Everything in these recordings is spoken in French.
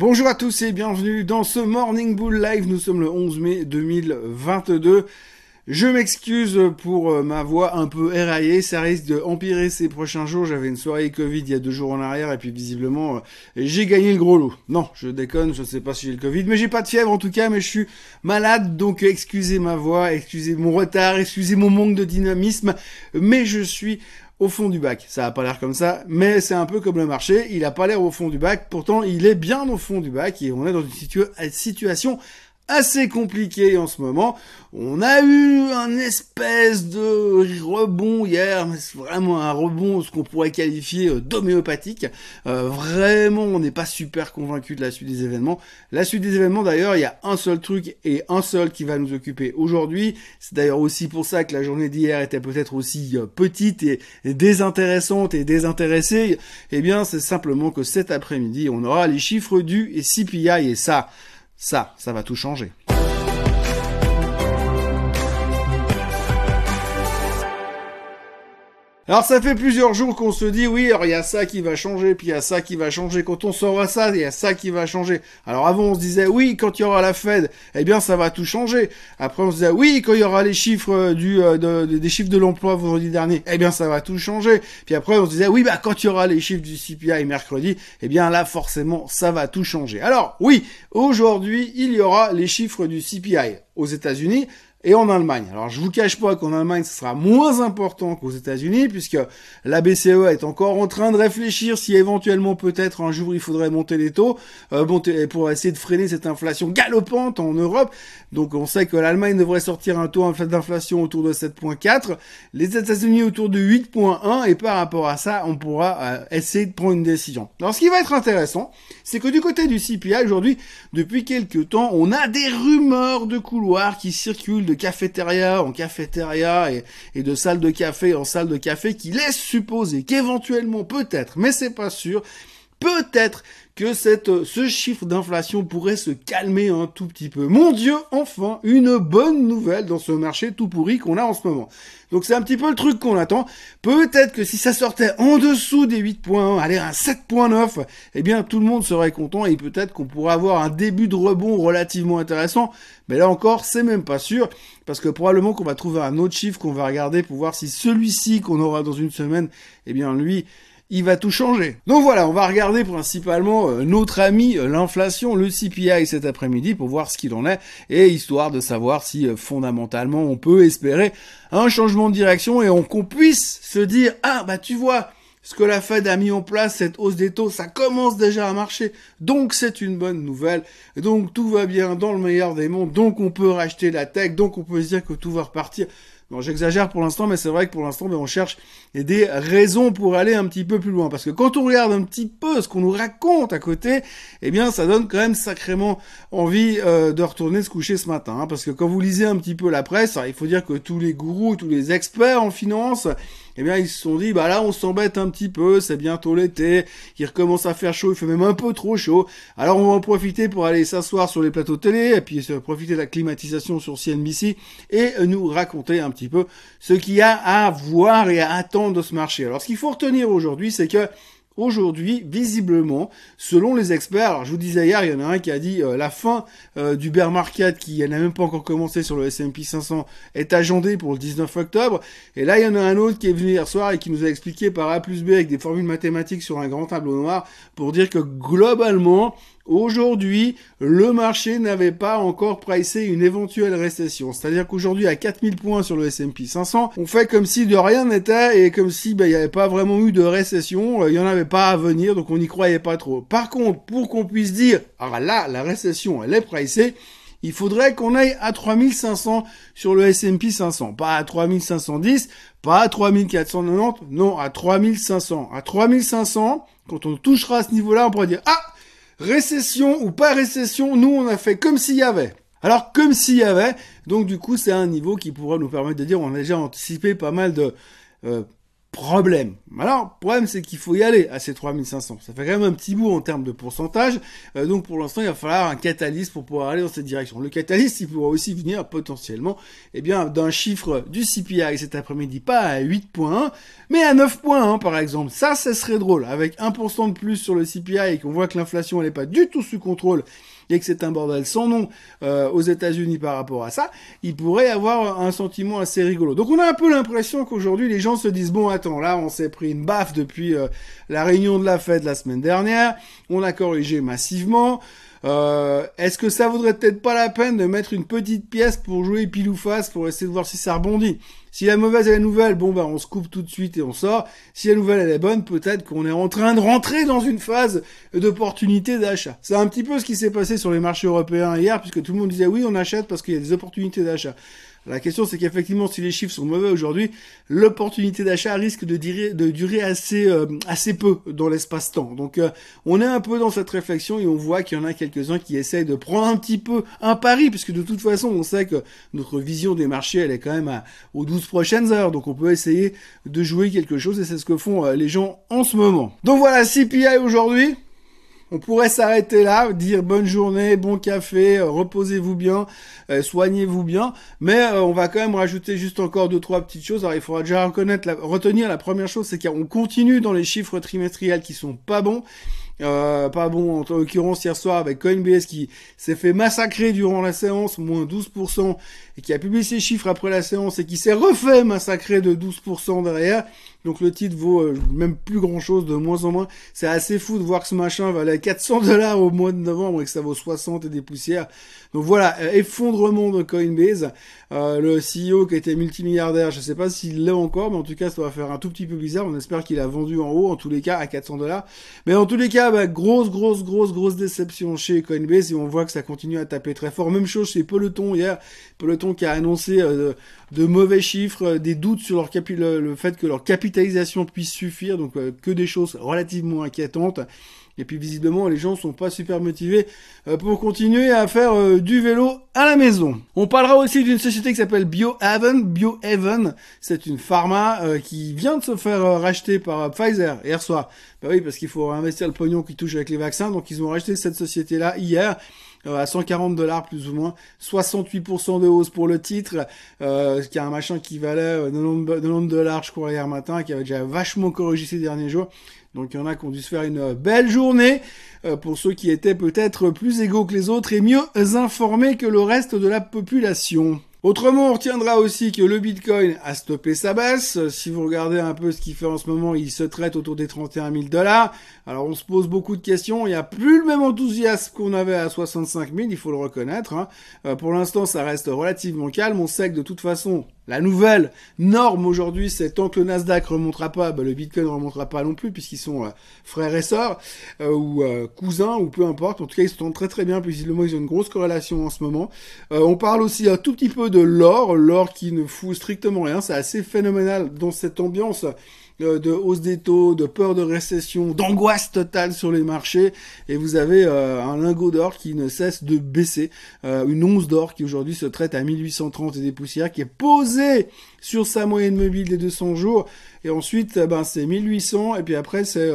Bonjour à tous et bienvenue dans ce Morning Bull Live. Nous sommes le 11 mai 2022. Je m'excuse pour euh, ma voix un peu éraillée, ça risque de empirer ces prochains jours. J'avais une soirée Covid il y a deux jours en arrière et puis visiblement euh, j'ai gagné le gros lot. Non, je déconne, je ne sais pas si j'ai le Covid, mais j'ai pas de fièvre en tout cas, mais je suis malade, donc excusez ma voix, excusez mon retard, excusez mon manque de dynamisme, mais je suis au fond du bac. Ça a pas l'air comme ça, mais c'est un peu comme le marché. Il a pas l'air au fond du bac, pourtant il est bien au fond du bac et on est dans une situation assez compliqué en ce moment. On a eu un espèce de rebond hier, mais c'est vraiment un rebond, ce qu'on pourrait qualifier euh, d'homéopathique. Euh, vraiment, on n'est pas super convaincu de la suite des événements. La suite des événements, d'ailleurs, il y a un seul truc et un seul qui va nous occuper aujourd'hui. C'est d'ailleurs aussi pour ça que la journée d'hier était peut-être aussi euh, petite et désintéressante et désintéressée. Eh bien, c'est simplement que cet après-midi, on aura les chiffres du CPI et ça, ça, ça va tout changer. Alors ça fait plusieurs jours qu'on se dit oui, alors il y a ça qui va changer, puis il y a ça qui va changer. Quand on saura ça, il y a ça qui va changer. Alors avant on se disait oui, quand il y aura la Fed, eh bien ça va tout changer. Après on se disait oui, quand il y aura les chiffres euh, euh, des chiffres de l'emploi vendredi dernier, eh bien ça va tout changer. Puis après on se disait oui, bah quand il y aura les chiffres du CPI mercredi, eh bien là forcément ça va tout changer. Alors oui, aujourd'hui il y aura les chiffres du CPI aux États-Unis et en Allemagne. Alors je vous cache pas qu'en Allemagne ce sera moins important qu'aux États-Unis puisque la BCE est encore en train de réfléchir si éventuellement peut-être un jour il faudrait monter les taux euh, pour essayer de freiner cette inflation galopante en Europe. Donc on sait que l'Allemagne devrait sortir un taux d'inflation autour de 7.4, les États-Unis autour de 8.1 et par rapport à ça on pourra euh, essayer de prendre une décision. Alors ce qui va être intéressant, c'est que du côté du CPI aujourd'hui, depuis quelques temps, on a des rumeurs de couloirs qui circulent de cafétéria en cafétéria et, et de salle de café en salle de café qui laisse supposer qu'éventuellement, peut-être, mais c'est pas sûr, peut-être que cette, ce chiffre d'inflation pourrait se calmer un tout petit peu. Mon Dieu, enfin, une bonne nouvelle dans ce marché tout pourri qu'on a en ce moment. Donc c'est un petit peu le truc qu'on attend. Peut-être que si ça sortait en dessous des 8.1, aller à 7.9, eh bien tout le monde serait content et peut-être qu'on pourrait avoir un début de rebond relativement intéressant. Mais là encore, c'est même pas sûr parce que probablement qu'on va trouver un autre chiffre qu'on va regarder pour voir si celui-ci qu'on aura dans une semaine, eh bien lui, il va tout changer. Donc voilà, on va regarder principalement euh, notre ami euh, l'inflation, le CPI cet après-midi pour voir ce qu'il en est et histoire de savoir si euh, fondamentalement on peut espérer un changement de direction et qu'on puisse se dire ah bah tu vois ce que la Fed a mis en place, cette hausse des taux, ça commence déjà à marcher. Donc c'est une bonne nouvelle. Donc tout va bien dans le meilleur des mondes. Donc on peut racheter la tech. Donc on peut se dire que tout va repartir. Non, j'exagère pour l'instant, mais c'est vrai que pour l'instant, ben, on cherche des raisons pour aller un petit peu plus loin. Parce que quand on regarde un petit peu ce qu'on nous raconte à côté, eh bien, ça donne quand même sacrément envie euh, de retourner se coucher ce matin. Hein. parce que quand vous lisez un petit peu la presse, il faut dire que tous les gourous, tous les experts en finance, eh bien, ils se sont dit, bah là, on s'embête un petit peu, c'est bientôt l'été, il recommence à faire chaud, il fait même un peu trop chaud. Alors, on va en profiter pour aller s'asseoir sur les plateaux télé, et puis profiter de la climatisation sur CNBC, et nous raconter un petit peu ce qu'il y a à voir et à attendre de ce marché. Alors, ce qu'il faut retenir aujourd'hui, c'est que aujourd'hui, visiblement, selon les experts, je vous disais hier, il y en a un qui a dit euh, la fin euh, du bear market qui n'a même pas encore commencé sur le S&P 500 est agendée pour le 19 octobre. Et là, il y en a un autre qui est venu hier soir et qui nous a expliqué par A plus B avec des formules mathématiques sur un grand tableau noir pour dire que globalement, Aujourd'hui, le marché n'avait pas encore pricé une éventuelle récession. C'est-à-dire qu'aujourd'hui, à 4000 points sur le S&P 500, on fait comme si de rien n'était et comme si ben, il n'y avait pas vraiment eu de récession, euh, il n'y en avait pas à venir, donc on n'y croyait pas trop. Par contre, pour qu'on puisse dire, ah là, la récession, elle est pricée, il faudrait qu'on aille à 3500 sur le S&P 500, pas à 3510, pas à 3490, non, à 3500. À 3500, quand on touchera à ce niveau-là, on pourra dire, ah, Récession ou pas récession, nous on a fait comme s'il y avait. Alors comme s'il y avait, donc du coup c'est un niveau qui pourra nous permettre de dire on a déjà anticipé pas mal de euh, problème. Alors, problème, c'est qu'il faut y aller à ces 3500. Ça fait quand même un petit bout en termes de pourcentage. Euh, donc, pour l'instant, il va falloir un catalyse pour pouvoir aller dans cette direction. Le catalyse, il pourra aussi venir potentiellement, eh bien, d'un chiffre du CPI cet après-midi, pas à 8.1, mais à 9.1, par exemple. Ça, ça serait drôle. Avec 1% de plus sur le CPI et qu'on voit que l'inflation, elle n'est pas du tout sous contrôle et que c'est un bordel sans nom euh, aux États-Unis par rapport à ça, il pourrait avoir un sentiment assez rigolo. Donc on a un peu l'impression qu'aujourd'hui les gens se disent bon attends là on s'est pris une baffe depuis euh, la réunion de la fête la semaine dernière, on a corrigé massivement. Euh, Est-ce que ça vaudrait peut-être pas la peine de mettre une petite pièce pour jouer pile ou face pour essayer de voir si ça rebondit? Si la mauvaise est la nouvelle, bon bah on se coupe tout de suite et on sort. Si la nouvelle elle est bonne, peut-être qu'on est en train de rentrer dans une phase d'opportunité d'achat. C'est un petit peu ce qui s'est passé sur les marchés européens hier, puisque tout le monde disait oui on achète parce qu'il y a des opportunités d'achat. La question, c'est qu'effectivement, si les chiffres sont mauvais aujourd'hui, l'opportunité d'achat risque de durer, euh, assez peu dans l'espace-temps. Donc, euh, on est un peu dans cette réflexion et on voit qu'il y en a quelques-uns qui essayent de prendre un petit peu un pari, puisque de toute façon, on sait que notre vision des marchés, elle est quand même à, aux 12 prochaines heures. Donc, on peut essayer de jouer quelque chose et c'est ce que font euh, les gens en ce moment. Donc voilà, CPI aujourd'hui. On pourrait s'arrêter là, dire bonne journée, bon café, euh, reposez-vous bien, euh, soignez-vous bien, mais euh, on va quand même rajouter juste encore deux trois petites choses. Alors il faudra déjà reconnaître, retenir la première chose, c'est qu'on continue dans les chiffres trimestriels qui sont pas bons. Pas bon, en l'occurrence hier soir avec Coinbase qui s'est fait massacrer durant la séance, moins 12%, et qui a publié ses chiffres après la séance et qui s'est refait massacrer de 12% derrière. Donc le titre vaut euh, même plus grand chose, de moins en moins. C'est assez fou de voir que ce machin valait 400 dollars au mois de novembre et que ça vaut 60 et des poussières. Donc voilà, euh, effondrement de Coinbase. Euh, le CEO qui était multimilliardaire, je sais pas s'il l'est encore, mais en tout cas ça va faire un tout petit peu bizarre. On espère qu'il a vendu en haut, en tous les cas à 400 dollars. Mais en tous les cas, bah, grosse, grosse, grosse, grosse déception chez Coinbase et on voit que ça continue à taper très fort. Même chose chez Peloton hier. Peloton qui a annoncé de mauvais chiffres, des doutes sur leur le, fait que leur capitalisation puisse suffire, donc euh, que des choses relativement inquiétantes. Et puis visiblement, les gens sont pas super motivés euh, pour continuer à faire euh, du vélo à la maison. On parlera aussi d'une société qui s'appelle BioHaven. BioHaven, c'est une pharma qui vient de se faire racheter par Pfizer hier soir. Bah oui, parce qu'il faut investir le pognon qui touche avec les vaccins. Donc ils ont racheté cette société-là hier. Euh, à 140 dollars plus ou moins, 68% de hausse pour le titre, euh, qui a un machin qui valait 90 euh, dollars je crois hier matin, qui avait déjà vachement corrigé ces derniers jours. Donc il y en a qui ont dû se faire une belle journée pour ceux qui étaient peut-être plus égaux que les autres et mieux informés que le reste de la population. Autrement, on retiendra aussi que le Bitcoin a stoppé sa baisse. Si vous regardez un peu ce qu'il fait en ce moment, il se traite autour des 31 000 dollars. Alors on se pose beaucoup de questions. Il n'y a plus le même enthousiasme qu'on avait à 65 000, il faut le reconnaître. Hein. Euh, pour l'instant, ça reste relativement calme. On sait que de toute façon, la nouvelle norme aujourd'hui, c'est tant que le Nasdaq remontera pas, bah, le Bitcoin ne remontera pas non plus, puisqu'ils sont euh, frères et sœurs, euh, ou cousins, ou peu importe. En tout cas, ils se très très bien, puisqu'ils ont une grosse corrélation en ce moment. on parle aussi un tout petit peu de l'or, l'or qui ne fout strictement rien. C'est assez phénoménal dans cette ambiance euh, de hausse des taux, de peur de récession, d'angoisse totale sur les marchés, et vous avez euh, un lingot d'or qui ne cesse de baisser, euh, une once d'or qui aujourd'hui se traite à 1830 et des poussières, qui est posée sur sa moyenne mobile des 200 jours, et ensuite ben c'est 1800, et puis après c'est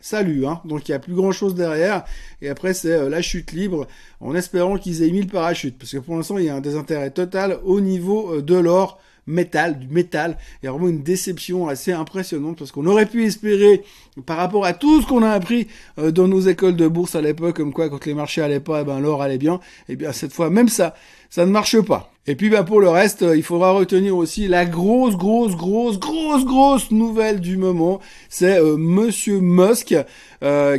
salut, hein. donc il n'y a plus grand chose derrière, et après c'est la chute libre, en espérant qu'ils aient mis le parachute, parce que pour l'instant il y a un désintérêt total au niveau de l'or, métal, du métal. Il y a vraiment une déception assez impressionnante parce qu'on aurait pu espérer, par rapport à tout ce qu'on a appris euh, dans nos écoles de bourse à l'époque, comme quoi quand les marchés allaient pas, eh ben l'or allait bien. Eh bien cette fois, même ça, ça ne marche pas. Et puis ben pour le reste, euh, il faudra retenir aussi la grosse, grosse, grosse, grosse, grosse nouvelle du moment. C'est euh, Monsieur Musk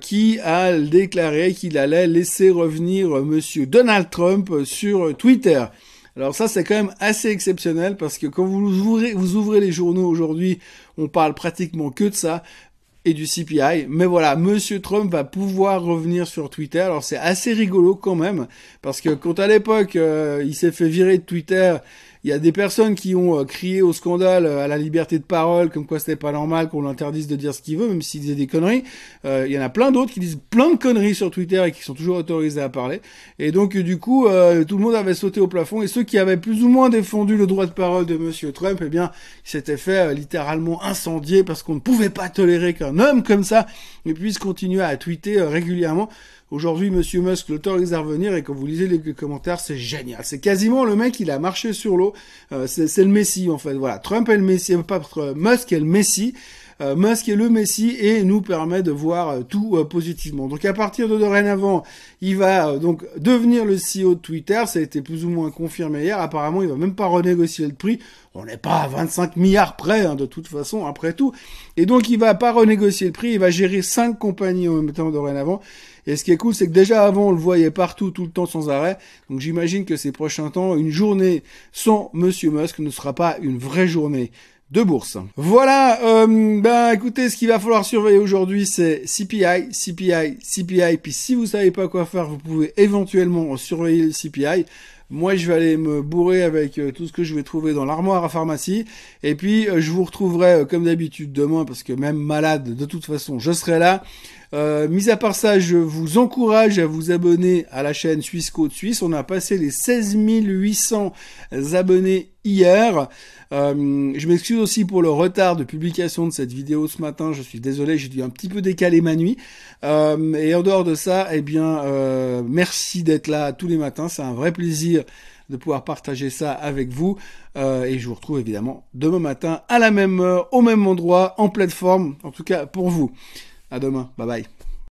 qui a déclaré qu'il allait laisser revenir Monsieur Donald Trump sur Twitter. Alors ça, c'est quand même assez exceptionnel parce que quand vous ouvrez, les journaux aujourd'hui, on parle pratiquement que de ça et du CPI. Mais voilà, Monsieur Trump va pouvoir revenir sur Twitter. Alors c'est assez rigolo quand même, parce que quand à l'époque euh, il s'est fait virer de Twitter Il y a des personnes qui ont euh, crié au scandale à la liberté de parole, comme quoi c'était pas normal qu'on l'interdise de dire ce qu'il veut, même s'il disait des conneries. il y en a plein d'autres qui disent plein de conneries sur Twitter et qui sont toujours autorisés à parler. Et donc du coup, tout le monde avait sauté au plafond et ceux qui avaient plus ou moins défendu le droit de parole de Monsieur Trump, eh bien, s'étaient fait littéralement incendier parce qu'on ne pouvait pas tolérer qu'un homme comme ça puisse continuer à tweeter régulièrement Aujourd'hui, Monsieur Musk l'autorise à revenir et quand vous lisez les commentaires, c'est génial. C'est quasiment le mec, il a marché sur l'eau. Euh, c'est le Messie en fait. Voilà, Trump est le Messie, pas Musk est le Messie. Euh, Musk est le Messie et nous permet de voir euh, tout positivement. Donc à partir de dorénavant, il va donc devenir le CEO de Twitter. Ça a été plus ou moins confirmé hier. Apparemment, il va même pas renégocier le prix. On n'est pas à 25 milliards près, hein, de toute façon, après tout. Et donc, il va pas renégocier le prix. Il va gérer cinq compagnies en même temps dorénavant. Et ce qui est cool, c'est que déjà avant, on le voyait partout, tout le temps, sans arrêt. Donc j'imagine que ces prochains temps, une journée sans Monsieur Musk ne sera pas une vraie journée de bourse. Voilà, euh, ben écoutez, ce qu'il va falloir surveiller aujourd'hui, c'est CPI, CPI, CPI. Puis si vous savez pas quoi faire, vous pouvez éventuellement surveiller le CPI. Moi, je vais aller me bourrer avec euh, tout ce que je vais trouver dans l'armoire à pharmacie. Et puis, euh, je vous retrouverai euh, comme d'habitude demain, parce que même malade, de toute façon, je serai là. Euh, mis à part ça, je vous encourage à vous abonner à la chaîne Suisse Côte Suisse. On a passé les 16 800 abonnés hier. Euh, je m'excuse aussi pour le retard de publication de cette vidéo ce matin. Je suis désolé, j'ai dû un petit peu décaler ma nuit. Euh, et en dehors de ça, eh bien, merci d'être là tous les matins. C'est un vrai plaisir de pouvoir partager ça avec vous. et je vous retrouve évidemment demain matin à la même heure, au même endroit, en pleine forme, en tout cas pour vous. À demain. Bye bye.